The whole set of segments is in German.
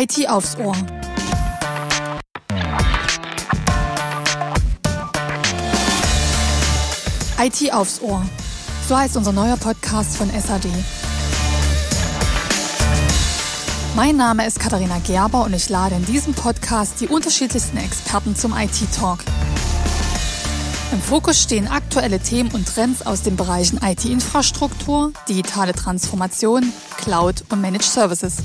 IT aufs Ohr. IT aufs Ohr. So heißt unser neuer Podcast von SAD. Mein Name ist Katharina Gerber und ich lade in diesem Podcast die unterschiedlichsten Experten zum IT-Talk. Im Fokus stehen aktuelle Themen und Trends aus den Bereichen IT-Infrastruktur, digitale Transformation, Cloud und Managed Services.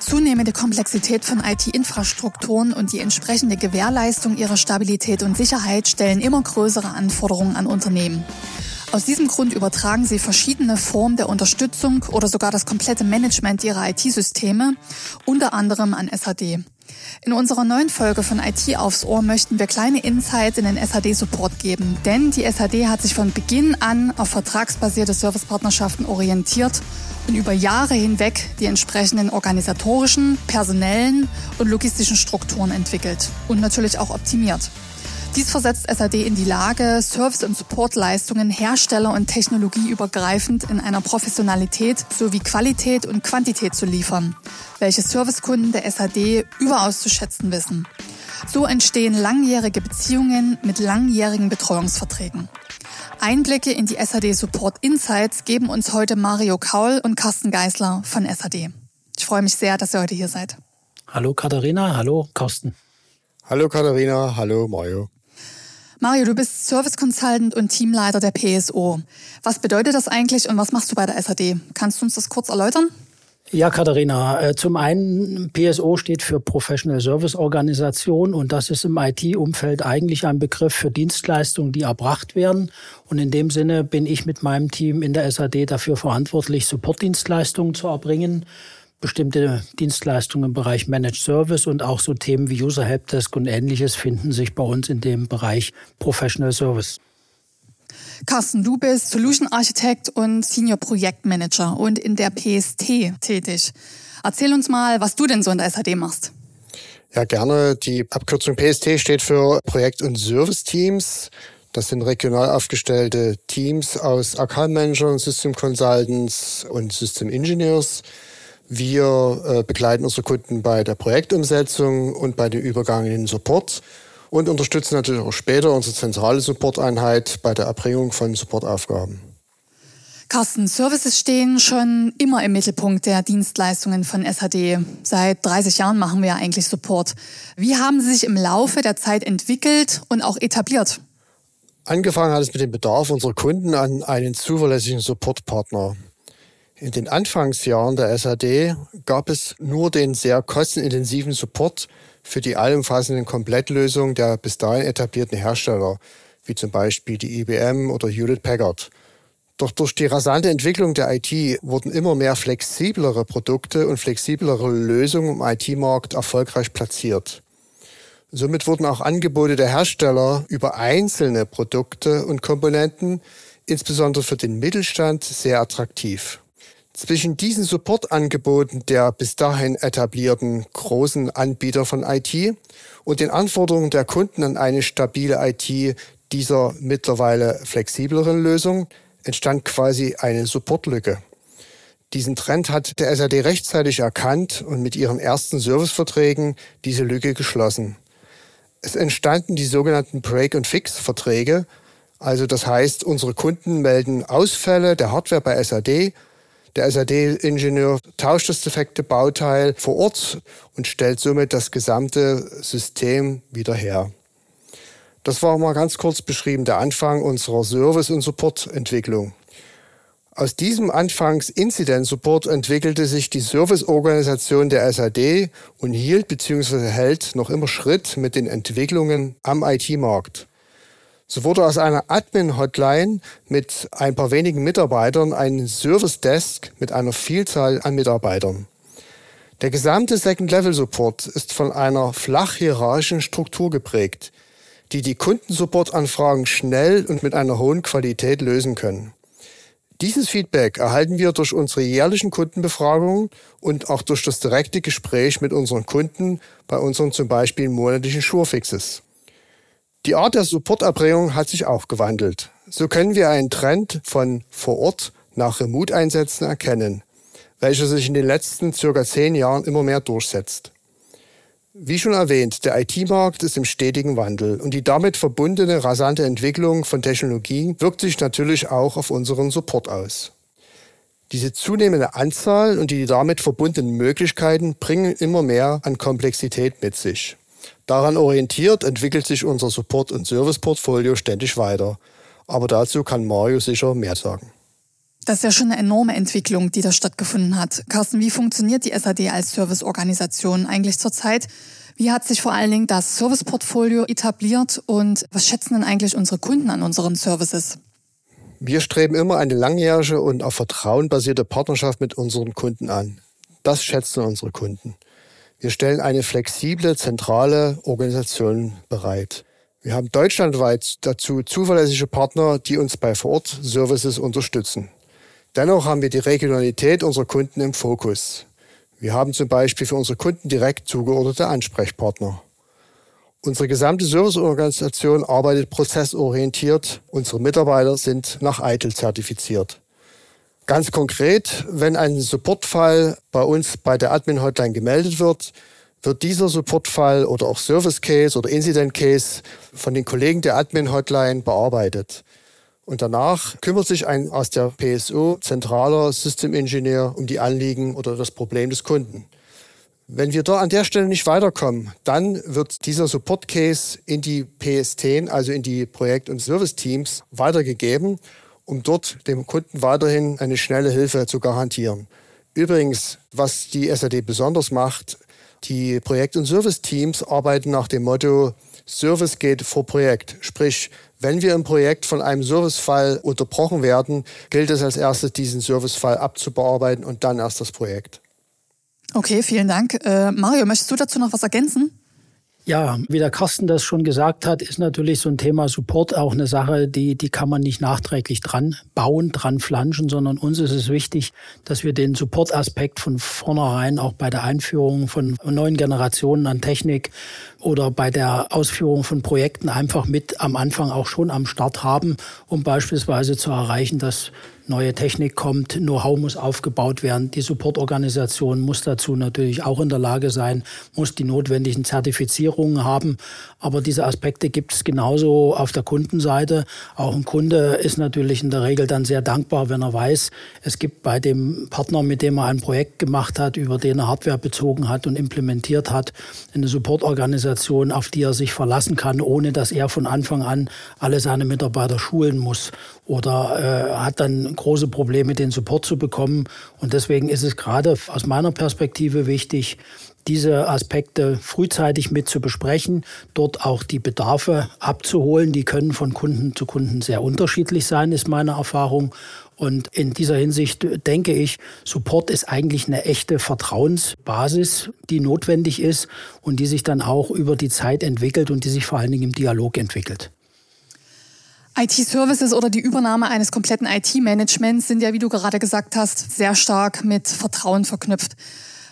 Die zunehmende Komplexität von IT-Infrastrukturen und die entsprechende Gewährleistung ihrer Stabilität und Sicherheit stellen immer größere Anforderungen an Unternehmen. Aus diesem Grund übertragen sie verschiedene Formen der Unterstützung oder sogar das komplette Management ihrer IT-Systeme, unter anderem an SAD. In unserer neuen Folge von IT aufs Ohr möchten wir kleine Insights in den SAD-Support geben, denn die SAD hat sich von Beginn an auf vertragsbasierte Servicepartnerschaften orientiert und über Jahre hinweg die entsprechenden organisatorischen, personellen und logistischen Strukturen entwickelt und natürlich auch optimiert. Dies versetzt SAD in die Lage, Service- und Supportleistungen hersteller- und technologieübergreifend in einer Professionalität sowie Qualität und Quantität zu liefern, welche Servicekunden der SAD überaus zu schätzen wissen. So entstehen langjährige Beziehungen mit langjährigen Betreuungsverträgen. Einblicke in die SAD Support Insights geben uns heute Mario Kaul und Carsten Geisler von SAD. Ich freue mich sehr, dass ihr heute hier seid. Hallo Katharina, hallo Carsten. Hallo Katharina, hallo Mario. Mario, du bist Service Consultant und Teamleiter der PSO. Was bedeutet das eigentlich und was machst du bei der SAD? Kannst du uns das kurz erläutern? Ja, Katharina, äh, zum einen PSO steht für Professional Service Organisation und das ist im IT-Umfeld eigentlich ein Begriff für Dienstleistungen, die erbracht werden. Und in dem Sinne bin ich mit meinem Team in der SAD dafür verantwortlich, Supportdienstleistungen zu erbringen bestimmte Dienstleistungen im Bereich Managed Service und auch so Themen wie User Helpdesk und ähnliches finden sich bei uns in dem Bereich Professional Service. Carsten, du bist Solution Architect und Senior Projektmanager und in der PST tätig. Erzähl uns mal, was du denn so in der SAD machst. Ja, gerne. Die Abkürzung PST steht für Projekt- und Service-Teams. Das sind regional aufgestellte Teams aus Account Managern, System Consultants und System Engineers. Wir äh, begleiten unsere Kunden bei der Projektumsetzung und bei dem Übergang in den Support und unterstützen natürlich auch später unsere zentrale Supporteinheit bei der Erbringung von Supportaufgaben. Carsten, Services stehen schon immer im Mittelpunkt der Dienstleistungen von SAD. Seit 30 Jahren machen wir eigentlich Support. Wie haben sie sich im Laufe der Zeit entwickelt und auch etabliert? Angefangen hat es mit dem Bedarf unserer Kunden an einen zuverlässigen Supportpartner. In den Anfangsjahren der SAD gab es nur den sehr kostenintensiven Support für die allumfassenden Komplettlösungen der bis dahin etablierten Hersteller, wie zum Beispiel die IBM oder Hewlett Packard. Doch durch die rasante Entwicklung der IT wurden immer mehr flexiblere Produkte und flexiblere Lösungen im IT-Markt erfolgreich platziert. Somit wurden auch Angebote der Hersteller über einzelne Produkte und Komponenten, insbesondere für den Mittelstand, sehr attraktiv. Zwischen diesen Supportangeboten der bis dahin etablierten großen Anbieter von IT und den Anforderungen der Kunden an eine stabile IT dieser mittlerweile flexibleren Lösung entstand quasi eine Supportlücke. Diesen Trend hat der SAD rechtzeitig erkannt und mit ihren ersten Serviceverträgen diese Lücke geschlossen. Es entstanden die sogenannten Break- and Fix-Verträge. Also das heißt, unsere Kunden melden Ausfälle der Hardware bei SAD der SAD-Ingenieur tauscht das defekte Bauteil vor Ort und stellt somit das gesamte System wieder her. Das war mal ganz kurz beschrieben der Anfang unserer Service- und Supportentwicklung. Aus diesem Anfangs-Incident-Support entwickelte sich die Serviceorganisation der SAD und hielt bzw. hält noch immer Schritt mit den Entwicklungen am IT-Markt. So wurde aus einer Admin-Hotline mit ein paar wenigen Mitarbeitern ein Service-Desk mit einer Vielzahl an Mitarbeitern. Der gesamte Second-Level-Support ist von einer flach hierarchischen Struktur geprägt, die die Kundensupport-Anfragen schnell und mit einer hohen Qualität lösen können. Dieses Feedback erhalten wir durch unsere jährlichen Kundenbefragungen und auch durch das direkte Gespräch mit unseren Kunden bei unseren zum Beispiel monatlichen Surefixes. Die Art der Supporterbringung hat sich auch gewandelt. So können wir einen Trend von vor Ort nach Remote-Einsätzen erkennen, welcher sich in den letzten circa zehn Jahren immer mehr durchsetzt. Wie schon erwähnt, der IT-Markt ist im stetigen Wandel und die damit verbundene rasante Entwicklung von Technologien wirkt sich natürlich auch auf unseren Support aus. Diese zunehmende Anzahl und die damit verbundenen Möglichkeiten bringen immer mehr an Komplexität mit sich. Daran orientiert entwickelt sich unser Support- und Service-Portfolio ständig weiter. Aber dazu kann Mario sicher mehr sagen. Das ist ja schon eine enorme Entwicklung, die da stattgefunden hat. Carsten, wie funktioniert die SAD als Serviceorganisation eigentlich zurzeit? Wie hat sich vor allen Dingen das Serviceportfolio etabliert und was schätzen denn eigentlich unsere Kunden an unseren Services? Wir streben immer eine langjährige und auf Vertrauen basierte Partnerschaft mit unseren Kunden an. Das schätzen unsere Kunden. Wir stellen eine flexible, zentrale Organisation bereit. Wir haben deutschlandweit dazu zuverlässige Partner, die uns bei Vor-Ort-Services unterstützen. Dennoch haben wir die Regionalität unserer Kunden im Fokus. Wir haben zum Beispiel für unsere Kunden direkt zugeordnete Ansprechpartner. Unsere gesamte Serviceorganisation arbeitet prozessorientiert. Unsere Mitarbeiter sind nach ITIL zertifiziert. Ganz konkret, wenn ein Supportfall bei uns bei der Admin Hotline gemeldet wird, wird dieser Supportfall oder auch Service Case oder Incident Case von den Kollegen der Admin Hotline bearbeitet. Und danach kümmert sich ein aus der PSO zentraler System Engineer um die Anliegen oder das Problem des Kunden. Wenn wir da an der Stelle nicht weiterkommen, dann wird dieser Support Case in die PST, also in die Projekt- und Service-Teams, weitergegeben, um dort dem Kunden weiterhin eine schnelle Hilfe zu garantieren. Übrigens, was die SAD besonders macht, die Projekt- und Service-Teams arbeiten nach dem Motto Service geht vor Projekt. Sprich, wenn wir im Projekt von einem Servicefall unterbrochen werden, gilt es als erstes, diesen Servicefall abzubearbeiten und dann erst das Projekt. Okay, vielen Dank. Äh, Mario, möchtest du dazu noch was ergänzen? Ja, wie der Carsten das schon gesagt hat, ist natürlich so ein Thema Support auch eine Sache, die, die kann man nicht nachträglich dran bauen, dran flanschen, sondern uns ist es wichtig, dass wir den Support-Aspekt von vornherein auch bei der Einführung von neuen Generationen an Technik oder bei der Ausführung von Projekten einfach mit am Anfang auch schon am Start haben, um beispielsweise zu erreichen, dass neue Technik kommt, Know-how muss aufgebaut werden, die Supportorganisation muss dazu natürlich auch in der Lage sein, muss die notwendigen Zertifizierungen haben. Aber diese Aspekte gibt es genauso auf der Kundenseite. Auch ein Kunde ist natürlich in der Regel dann sehr dankbar, wenn er weiß, es gibt bei dem Partner, mit dem er ein Projekt gemacht hat, über den er Hardware bezogen hat und implementiert hat, eine Supportorganisation, auf die er sich verlassen kann, ohne dass er von Anfang an alle seine Mitarbeiter schulen muss oder äh, hat dann große Probleme, den Support zu bekommen. Und deswegen ist es gerade aus meiner Perspektive wichtig, diese Aspekte frühzeitig mit zu besprechen, dort auch die Bedarfe abzuholen. Die können von Kunden zu Kunden sehr unterschiedlich sein, ist meine Erfahrung. Und in dieser Hinsicht denke ich, Support ist eigentlich eine echte Vertrauensbasis, die notwendig ist und die sich dann auch über die Zeit entwickelt und die sich vor allen Dingen im Dialog entwickelt. IT-Services oder die Übernahme eines kompletten IT-Managements sind ja, wie du gerade gesagt hast, sehr stark mit Vertrauen verknüpft.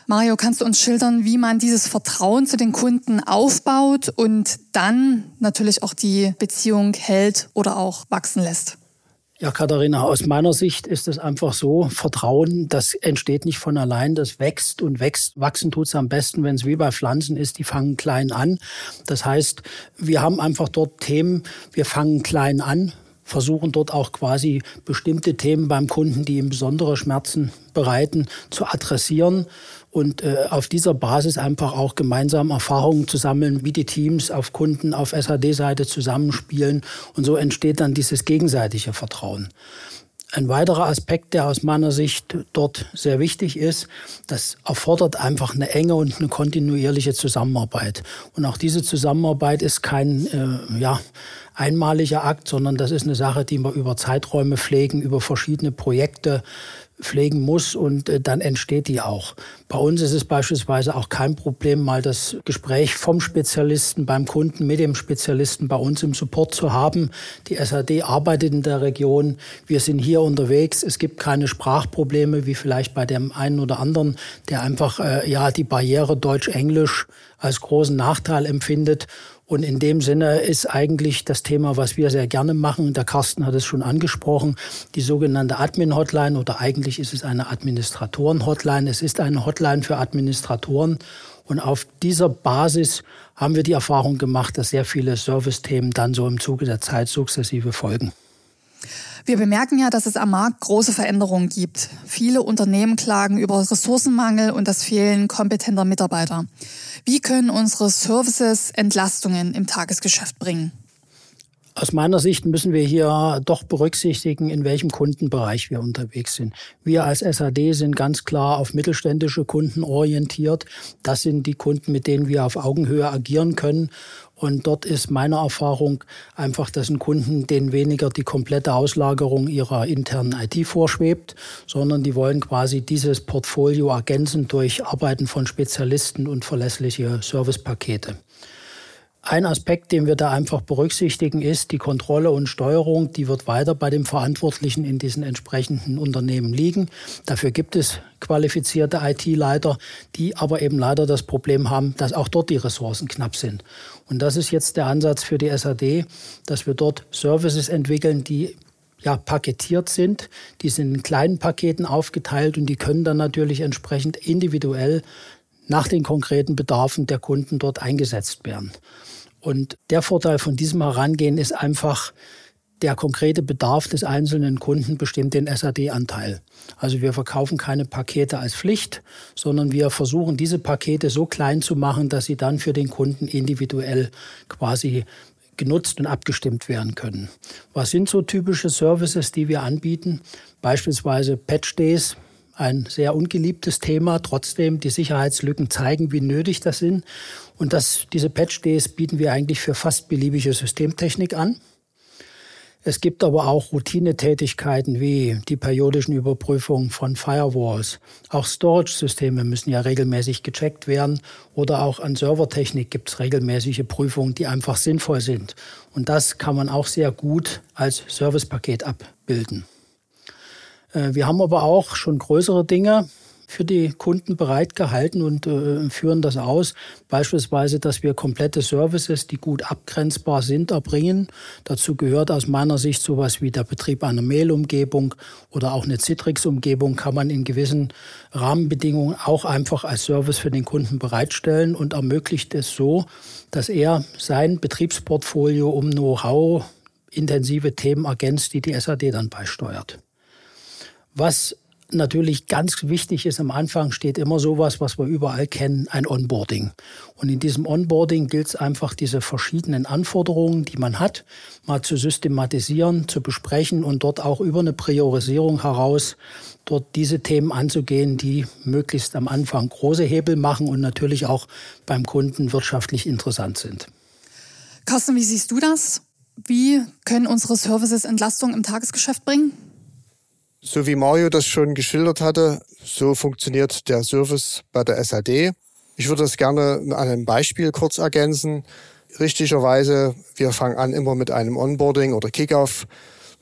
Mario, kannst du uns schildern, wie man dieses Vertrauen zu den Kunden aufbaut und dann natürlich auch die Beziehung hält oder auch wachsen lässt? Ja, Katharina, aus meiner Sicht ist es einfach so, Vertrauen, das entsteht nicht von allein, das wächst und wächst. Wachsen tut es am besten, wenn es wie bei Pflanzen ist, die fangen klein an. Das heißt, wir haben einfach dort Themen, wir fangen klein an, versuchen dort auch quasi bestimmte Themen beim Kunden, die ihm besondere Schmerzen bereiten, zu adressieren und äh, auf dieser Basis einfach auch gemeinsam Erfahrungen zu sammeln, wie die Teams auf Kunden, auf SAD-Seite zusammenspielen. Und so entsteht dann dieses gegenseitige Vertrauen. Ein weiterer Aspekt, der aus meiner Sicht dort sehr wichtig ist, das erfordert einfach eine enge und eine kontinuierliche Zusammenarbeit. Und auch diese Zusammenarbeit ist kein äh, ja, einmaliger Akt, sondern das ist eine Sache, die wir über Zeiträume pflegen, über verschiedene Projekte pflegen muss und äh, dann entsteht die auch. Bei uns ist es beispielsweise auch kein Problem, mal das Gespräch vom Spezialisten beim Kunden mit dem Spezialisten bei uns im Support zu haben. Die SAD arbeitet in der Region. Wir sind hier unterwegs. Es gibt keine Sprachprobleme wie vielleicht bei dem einen oder anderen, der einfach äh, ja die Barriere Deutsch-Englisch als großen Nachteil empfindet. Und in dem Sinne ist eigentlich das Thema, was wir sehr gerne machen, der Carsten hat es schon angesprochen, die sogenannte Admin-Hotline oder eigentlich ist es eine Administratoren-Hotline. Es ist eine Hotline für Administratoren. Und auf dieser Basis haben wir die Erfahrung gemacht, dass sehr viele Service-Themen dann so im Zuge der Zeit sukzessive folgen. Wir bemerken ja, dass es am Markt große Veränderungen gibt. Viele Unternehmen klagen über Ressourcenmangel und das Fehlen kompetenter Mitarbeiter. Wie können unsere Services Entlastungen im Tagesgeschäft bringen? Aus meiner Sicht müssen wir hier doch berücksichtigen, in welchem Kundenbereich wir unterwegs sind. Wir als SAD sind ganz klar auf mittelständische Kunden orientiert. Das sind die Kunden, mit denen wir auf Augenhöhe agieren können. Und dort ist meine Erfahrung einfach, dass ein Kunden denen weniger die komplette Auslagerung ihrer internen IT vorschwebt, sondern die wollen quasi dieses Portfolio ergänzen durch Arbeiten von Spezialisten und verlässliche Servicepakete. Ein Aspekt, den wir da einfach berücksichtigen, ist die Kontrolle und Steuerung. Die wird weiter bei dem Verantwortlichen in diesen entsprechenden Unternehmen liegen. Dafür gibt es qualifizierte IT-Leiter, die aber eben leider das Problem haben, dass auch dort die Ressourcen knapp sind. Und das ist jetzt der Ansatz für die SAD, dass wir dort Services entwickeln, die ja, paketiert sind. Die sind in kleinen Paketen aufgeteilt und die können dann natürlich entsprechend individuell nach den konkreten Bedarfen der Kunden dort eingesetzt werden. Und der Vorteil von diesem Herangehen ist einfach, der konkrete Bedarf des einzelnen Kunden bestimmt den SAD-Anteil. Also wir verkaufen keine Pakete als Pflicht, sondern wir versuchen diese Pakete so klein zu machen, dass sie dann für den Kunden individuell quasi genutzt und abgestimmt werden können. Was sind so typische Services, die wir anbieten? Beispielsweise Patch Days, ein sehr ungeliebtes Thema. Trotzdem, die Sicherheitslücken zeigen, wie nötig das sind. Und das, diese Patch-Days bieten wir eigentlich für fast beliebige Systemtechnik an. Es gibt aber auch Routinetätigkeiten wie die periodischen Überprüfungen von Firewalls. Auch Storage-Systeme müssen ja regelmäßig gecheckt werden oder auch an Servertechnik gibt es regelmäßige Prüfungen, die einfach sinnvoll sind. Und das kann man auch sehr gut als Servicepaket abbilden. Äh, wir haben aber auch schon größere Dinge für die Kunden bereitgehalten und äh, führen das aus. Beispielsweise, dass wir komplette Services, die gut abgrenzbar sind, erbringen. Dazu gehört aus meiner Sicht sowas wie der Betrieb einer Mail-Umgebung oder auch eine Citrix-Umgebung kann man in gewissen Rahmenbedingungen auch einfach als Service für den Kunden bereitstellen und ermöglicht es so, dass er sein Betriebsportfolio um Know-how intensive Themen ergänzt, die die SAD dann beisteuert. Was natürlich ganz wichtig ist, am Anfang steht immer sowas, was wir überall kennen, ein Onboarding. Und in diesem Onboarding gilt es einfach, diese verschiedenen Anforderungen, die man hat, mal zu systematisieren, zu besprechen und dort auch über eine Priorisierung heraus dort diese Themen anzugehen, die möglichst am Anfang große Hebel machen und natürlich auch beim Kunden wirtschaftlich interessant sind. Carsten, wie siehst du das? Wie können unsere Services Entlastung im Tagesgeschäft bringen? So wie Mario das schon geschildert hatte, so funktioniert der Service bei der SAD. Ich würde das gerne an einem Beispiel kurz ergänzen. Richtigerweise, wir fangen an immer mit einem Onboarding oder Kickoff,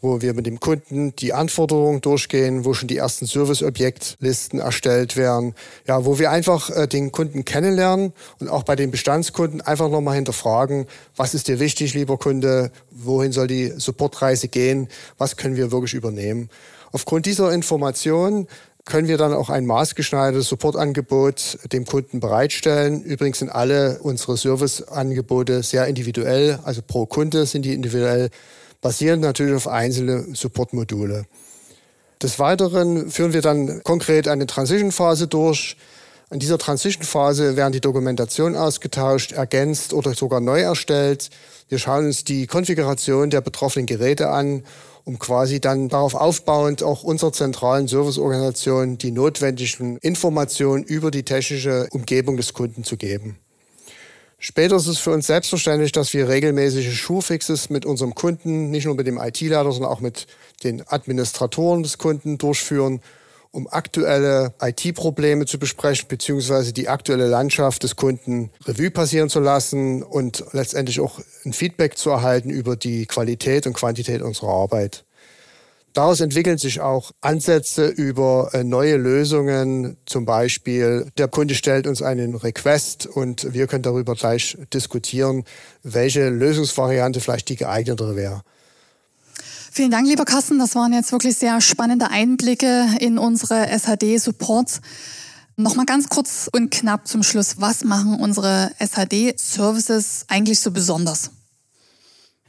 wo wir mit dem Kunden die Anforderungen durchgehen, wo schon die ersten Serviceobjektlisten erstellt werden, ja, wo wir einfach äh, den Kunden kennenlernen und auch bei den Bestandskunden einfach nochmal hinterfragen, was ist dir wichtig, lieber Kunde, wohin soll die Supportreise gehen, was können wir wirklich übernehmen. Aufgrund dieser Information können wir dann auch ein maßgeschneidertes Supportangebot dem Kunden bereitstellen. Übrigens sind alle unsere Serviceangebote sehr individuell, also pro Kunde sind die individuell, basierend natürlich auf einzelne Supportmodule. Des Weiteren führen wir dann konkret eine Transition-Phase durch. In dieser Transition-Phase werden die Dokumentationen ausgetauscht, ergänzt oder sogar neu erstellt. Wir schauen uns die Konfiguration der betroffenen Geräte an um quasi dann darauf aufbauend auch unserer zentralen Serviceorganisation die notwendigen Informationen über die technische Umgebung des Kunden zu geben. Später ist es für uns selbstverständlich, dass wir regelmäßige Schuhfixes mit unserem Kunden, nicht nur mit dem IT-Leiter, sondern auch mit den Administratoren des Kunden durchführen, um aktuelle IT-Probleme zu besprechen, beziehungsweise die aktuelle Landschaft des Kunden Revue passieren zu lassen und letztendlich auch ein Feedback zu erhalten über die Qualität und Quantität unserer Arbeit. Daraus entwickeln sich auch Ansätze über äh, neue Lösungen. Zum Beispiel, der Kunde stellt uns einen Request und wir können darüber gleich diskutieren, welche Lösungsvariante vielleicht die geeignetere wäre. Vielen Dank, lieber Carsten. Das waren jetzt wirklich sehr spannende Einblicke in unsere SHD-Supports. Nochmal ganz kurz und knapp zum Schluss. Was machen unsere SHD-Services eigentlich so besonders?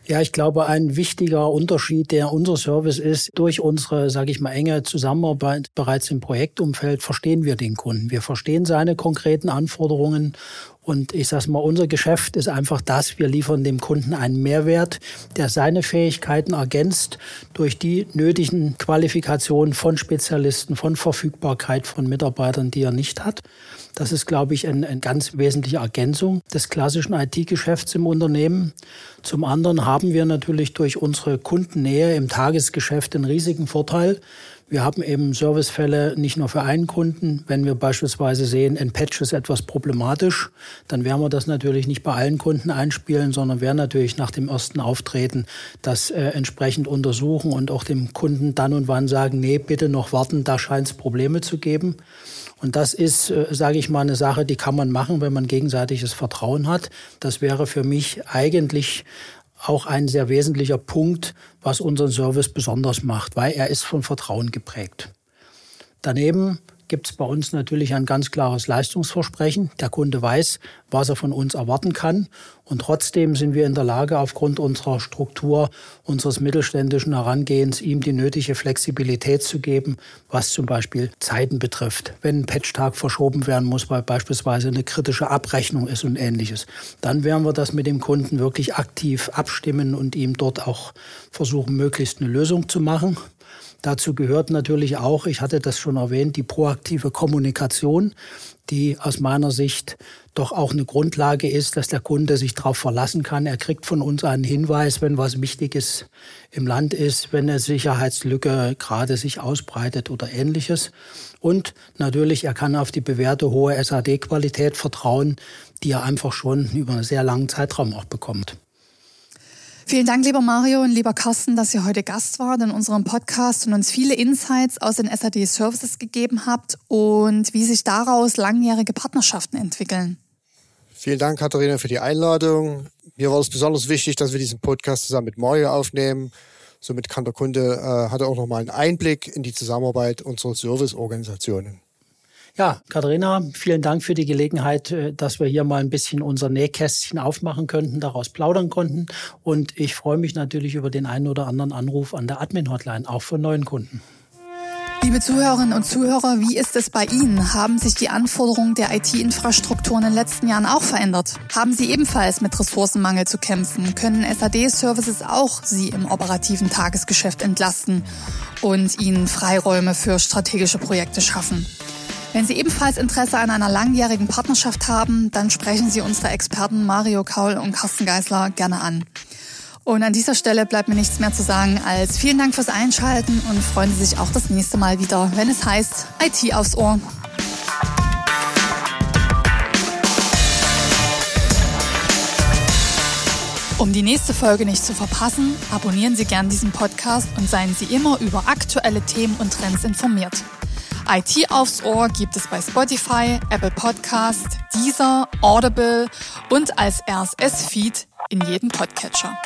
Ja, ich glaube, ein wichtiger Unterschied, der unser Service ist, durch unsere, sage ich mal, enge Zusammenarbeit bereits im Projektumfeld verstehen wir den Kunden. Wir verstehen seine konkreten Anforderungen und ich sage mal, unser Geschäft ist einfach das, wir liefern dem Kunden einen Mehrwert, der seine Fähigkeiten ergänzt durch die nötigen Qualifikationen von Spezialisten, von Verfügbarkeit von Mitarbeitern, die er nicht hat. Das ist, glaube ich, eine, eine ganz wesentliche Ergänzung des klassischen IT-Geschäfts im Unternehmen. Zum anderen haben wir natürlich durch unsere Kundennähe im Tagesgeschäft einen riesigen Vorteil. Wir haben eben Servicefälle nicht nur für einen Kunden. Wenn wir beispielsweise sehen, ein Patch ist etwas problematisch, dann werden wir das natürlich nicht bei allen Kunden einspielen, sondern werden natürlich nach dem ersten Auftreten das äh, entsprechend untersuchen und auch dem Kunden dann und wann sagen, nee, bitte noch warten, da scheint es Probleme zu geben. Und das ist, äh, sage ich mal, eine Sache, die kann man machen, wenn man gegenseitiges Vertrauen hat. Das wäre für mich eigentlich auch ein sehr wesentlicher Punkt, was unseren Service besonders macht, weil er ist von Vertrauen geprägt. Daneben gibt es bei uns natürlich ein ganz klares Leistungsversprechen. Der Kunde weiß, was er von uns erwarten kann. Und trotzdem sind wir in der Lage, aufgrund unserer Struktur, unseres mittelständischen Herangehens, ihm die nötige Flexibilität zu geben, was zum Beispiel Zeiten betrifft. Wenn ein Patchtag verschoben werden muss, weil beispielsweise eine kritische Abrechnung ist und ähnliches, dann werden wir das mit dem Kunden wirklich aktiv abstimmen und ihm dort auch versuchen, möglichst eine Lösung zu machen. Dazu gehört natürlich auch, ich hatte das schon erwähnt, die proaktive Kommunikation, die aus meiner Sicht doch auch eine Grundlage ist, dass der Kunde sich darauf verlassen kann. Er kriegt von uns einen Hinweis, wenn was Wichtiges im Land ist, wenn eine Sicherheitslücke gerade sich ausbreitet oder ähnliches. Und natürlich, er kann auf die bewährte hohe SAD-Qualität vertrauen, die er einfach schon über einen sehr langen Zeitraum auch bekommt. Vielen Dank, lieber Mario und lieber Carsten, dass ihr heute Gast wart in unserem Podcast und uns viele Insights aus den SAD Services gegeben habt und wie sich daraus langjährige Partnerschaften entwickeln. Vielen Dank, Katharina, für die Einladung. Mir war es besonders wichtig, dass wir diesen Podcast zusammen mit Mario aufnehmen. Somit kann der Kunde, äh, hat er auch nochmal einen Einblick in die Zusammenarbeit unserer Serviceorganisationen. Ja, Katharina, vielen Dank für die Gelegenheit, äh, dass wir hier mal ein bisschen unser Nähkästchen aufmachen könnten, daraus plaudern konnten. Und ich freue mich natürlich über den einen oder anderen Anruf an der Admin-Hotline, auch von neuen Kunden. Liebe Zuhörerinnen und Zuhörer, wie ist es bei Ihnen? Haben sich die Anforderungen der IT-Infrastruktur in den letzten Jahren auch verändert? Haben Sie ebenfalls mit Ressourcenmangel zu kämpfen? Können SAD-Services auch Sie im operativen Tagesgeschäft entlasten und Ihnen Freiräume für strategische Projekte schaffen? Wenn Sie ebenfalls Interesse an einer langjährigen Partnerschaft haben, dann sprechen Sie unsere Experten Mario Kaul und Carsten Geisler gerne an. Und an dieser Stelle bleibt mir nichts mehr zu sagen als vielen Dank fürs Einschalten und freuen Sie sich auch das nächste Mal wieder, wenn es heißt IT aufs Ohr. Um die nächste Folge nicht zu verpassen, abonnieren Sie gern diesen Podcast und seien Sie immer über aktuelle Themen und Trends informiert. IT aufs Ohr gibt es bei Spotify, Apple Podcast, Deezer, Audible und als RSS-Feed in jedem Podcatcher.